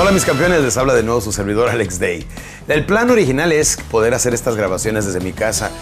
Hola mis campeones, les habla de nuevo su servidor Alex Day. El plan original es poder hacer estas grabaciones desde mi casa,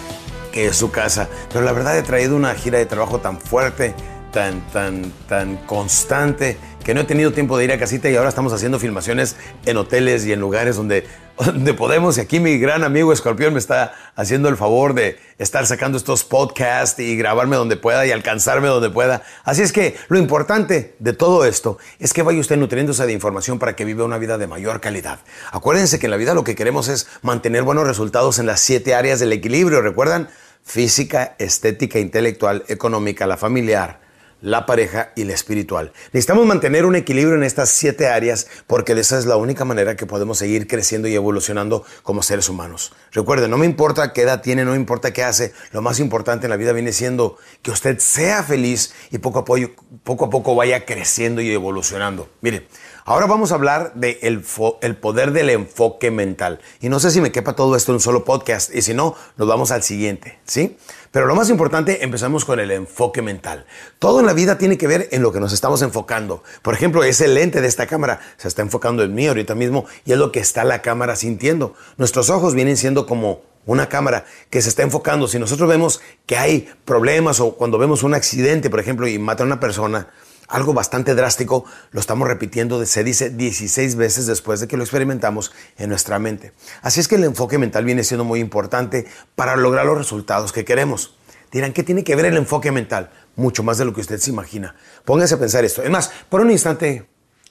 que es su casa, pero la verdad he traído una gira de trabajo tan fuerte, tan, tan, tan constante, que no he tenido tiempo de ir a casita y ahora estamos haciendo filmaciones en hoteles y en lugares donde, donde podemos. Y aquí mi gran amigo Escorpión me está haciendo el favor de estar sacando estos podcasts y grabarme donde pueda y alcanzarme donde pueda. Así es que lo importante de todo esto es que vaya usted nutriéndose de información para que viva una vida de mayor calidad. Acuérdense que en la vida lo que queremos es mantener buenos resultados en las siete áreas del equilibrio. ¿Recuerdan? Física, estética, intelectual, económica, la familiar la pareja y la espiritual. Necesitamos mantener un equilibrio en estas siete áreas porque esa es la única manera que podemos seguir creciendo y evolucionando como seres humanos. Recuerde, no me importa qué edad tiene, no me importa qué hace, lo más importante en la vida viene siendo que usted sea feliz y poco a poco, poco, a poco vaya creciendo y evolucionando. Mire, Ahora vamos a hablar del de el poder del enfoque mental. Y no sé si me quepa todo esto en un solo podcast, y si no, nos vamos al siguiente, ¿sí? Pero lo más importante, empezamos con el enfoque mental. Todo en la vida tiene que ver en lo que nos estamos enfocando. Por ejemplo, ese lente de esta cámara se está enfocando en mí ahorita mismo y es lo que está la cámara sintiendo. Nuestros ojos vienen siendo como una cámara que se está enfocando. Si nosotros vemos que hay problemas o cuando vemos un accidente, por ejemplo, y mata a una persona, algo bastante drástico, lo estamos repitiendo, se dice 16 veces después de que lo experimentamos en nuestra mente. Así es que el enfoque mental viene siendo muy importante para lograr los resultados que queremos. Dirán, ¿qué tiene que ver el enfoque mental? Mucho más de lo que usted se imagina. Póngase a pensar esto. Es más, por un instante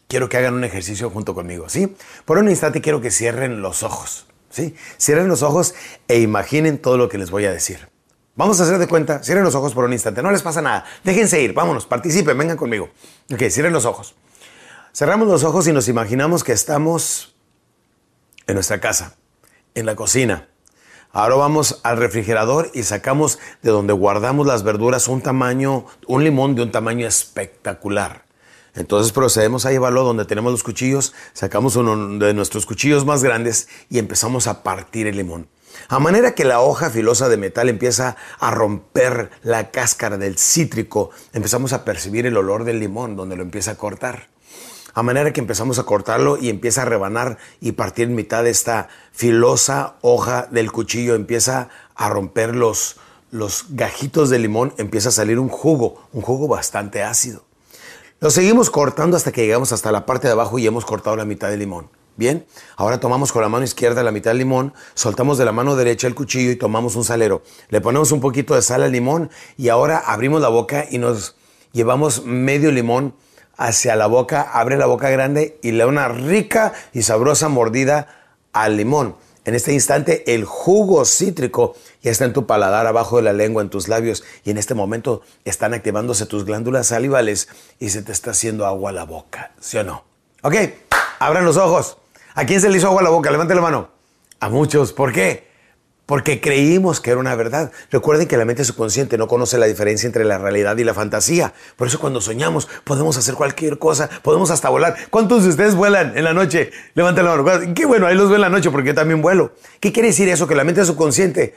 quiero que hagan un ejercicio junto conmigo, ¿sí? Por un instante quiero que cierren los ojos, ¿sí? Cierren los ojos e imaginen todo lo que les voy a decir. Vamos a hacer de cuenta, cierren los ojos por un instante, no les pasa nada, déjense ir, vámonos, participen, vengan conmigo. Ok, cierren los ojos. Cerramos los ojos y nos imaginamos que estamos en nuestra casa, en la cocina. Ahora vamos al refrigerador y sacamos de donde guardamos las verduras un tamaño, un limón de un tamaño espectacular. Entonces procedemos a llevarlo donde tenemos los cuchillos, sacamos uno de nuestros cuchillos más grandes y empezamos a partir el limón. A manera que la hoja filosa de metal empieza a romper la cáscara del cítrico, empezamos a percibir el olor del limón donde lo empieza a cortar. A manera que empezamos a cortarlo y empieza a rebanar y partir en mitad de esta filosa hoja del cuchillo, empieza a romper los, los gajitos de limón, empieza a salir un jugo, un jugo bastante ácido. Lo seguimos cortando hasta que llegamos hasta la parte de abajo y hemos cortado la mitad del limón. Bien, ahora tomamos con la mano izquierda la mitad del limón, soltamos de la mano derecha el cuchillo y tomamos un salero. Le ponemos un poquito de sal al limón y ahora abrimos la boca y nos llevamos medio limón hacia la boca, abre la boca grande y le da una rica y sabrosa mordida al limón. En este instante el jugo cítrico ya está en tu paladar, abajo de la lengua, en tus labios y en este momento están activándose tus glándulas salivales y se te está haciendo agua a la boca, ¿sí o no? Ok, abran los ojos. ¿A quién se le hizo agua la boca? Levante la mano. A muchos. ¿Por qué? Porque creímos que era una verdad. Recuerden que la mente subconsciente no conoce la diferencia entre la realidad y la fantasía. Por eso cuando soñamos podemos hacer cualquier cosa, podemos hasta volar. ¿Cuántos de ustedes vuelan en la noche? Levanten la mano. Qué bueno, ahí los veo en la noche porque yo también vuelo. ¿Qué quiere decir eso? Que la mente subconsciente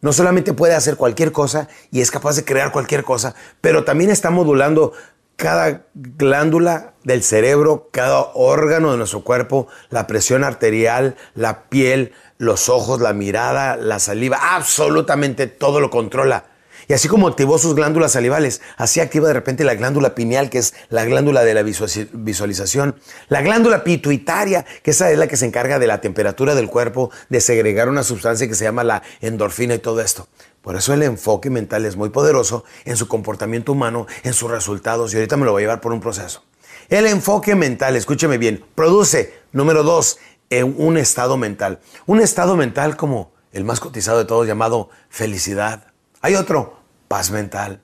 no solamente puede hacer cualquier cosa y es capaz de crear cualquier cosa, pero también está modulando cada glándula del cerebro, cada órgano de nuestro cuerpo, la presión arterial, la piel, los ojos, la mirada, la saliva, absolutamente todo lo controla. Y así como activó sus glándulas salivales, así activa de repente la glándula pineal, que es la glándula de la visualización, la glándula pituitaria, que esa es la que se encarga de la temperatura del cuerpo, de segregar una sustancia que se llama la endorfina y todo esto. Por eso el enfoque mental es muy poderoso en su comportamiento humano, en sus resultados, y ahorita me lo voy a llevar por un proceso. El enfoque mental, escúcheme bien, produce, número dos, un estado mental. Un estado mental como el más cotizado de todos llamado felicidad. Hay otro, paz mental,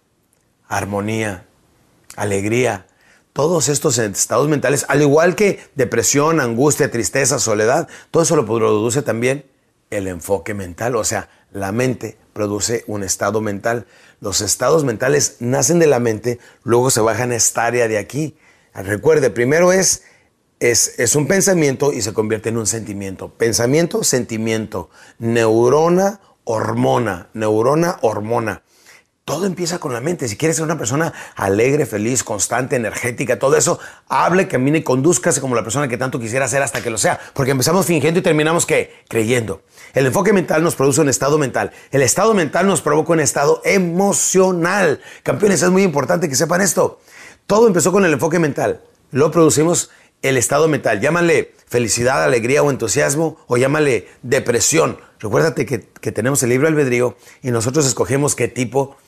armonía, alegría. Todos estos estados mentales, al igual que depresión, angustia, tristeza, soledad, todo eso lo produce también el enfoque mental, o sea, la mente produce un estado mental. Los estados mentales nacen de la mente, luego se bajan a esta área de aquí. Recuerde, primero es, es, es un pensamiento y se convierte en un sentimiento. Pensamiento, sentimiento, neurona, hormona, neurona, hormona. Todo empieza con la mente. Si quieres ser una persona alegre, feliz, constante, energética, todo eso, hable, camine y conduzcase como la persona que tanto quisiera ser hasta que lo sea. Porque empezamos fingiendo y terminamos ¿qué? creyendo. El enfoque mental nos produce un estado mental. El estado mental nos provoca un estado emocional. Campeones, es muy importante que sepan esto. Todo empezó con el enfoque mental. Lo producimos el estado mental. Llámale felicidad, alegría o entusiasmo o llámale depresión. Recuérdate que, que tenemos el libre albedrío y nosotros escogemos qué tipo de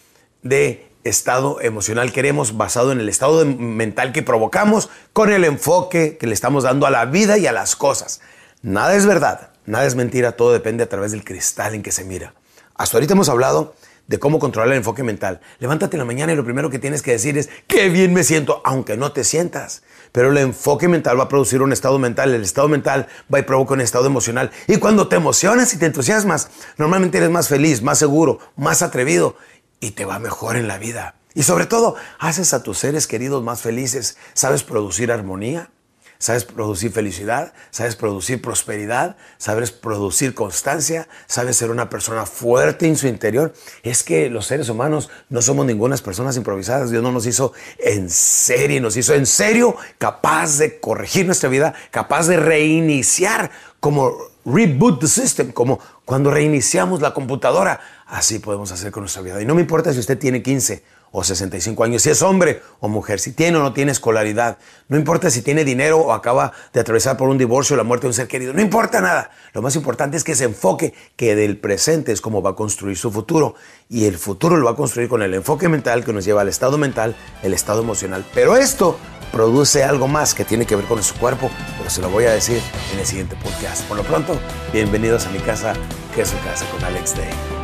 estado emocional queremos basado en el estado mental que provocamos con el enfoque que le estamos dando a la vida y a las cosas. Nada es verdad, nada es mentira, todo depende a través del cristal en que se mira. Hasta ahorita hemos hablado de cómo controlar el enfoque mental. Levántate en la mañana y lo primero que tienes que decir es, qué bien me siento, aunque no te sientas. Pero el enfoque mental va a producir un estado mental, el estado mental va y provoca un estado emocional. Y cuando te emocionas y te entusiasmas, normalmente eres más feliz, más seguro, más atrevido y te va mejor en la vida. Y sobre todo, haces a tus seres queridos más felices. ¿Sabes producir armonía? ¿Sabes producir felicidad? ¿Sabes producir prosperidad? ¿Sabes producir constancia? ¿Sabes ser una persona fuerte en su interior? Es que los seres humanos no somos ninguna personas improvisadas. Dios no nos hizo en serie, nos hizo en serio capaz de corregir nuestra vida, capaz de reiniciar como reboot the system, como cuando reiniciamos la computadora. Así podemos hacer con nuestra vida. Y no me importa si usted tiene 15 o 65 años, si es hombre o mujer, si tiene o no tiene escolaridad, no importa si tiene dinero o acaba de atravesar por un divorcio o la muerte de un ser querido, no importa nada. Lo más importante es que se enfoque que del presente es como va a construir su futuro y el futuro lo va a construir con el enfoque mental que nos lleva al estado mental, el estado emocional. Pero esto produce algo más que tiene que ver con su cuerpo, pero se lo voy a decir en el siguiente podcast. Por lo pronto, bienvenidos a mi casa, que es su casa con Alex Day.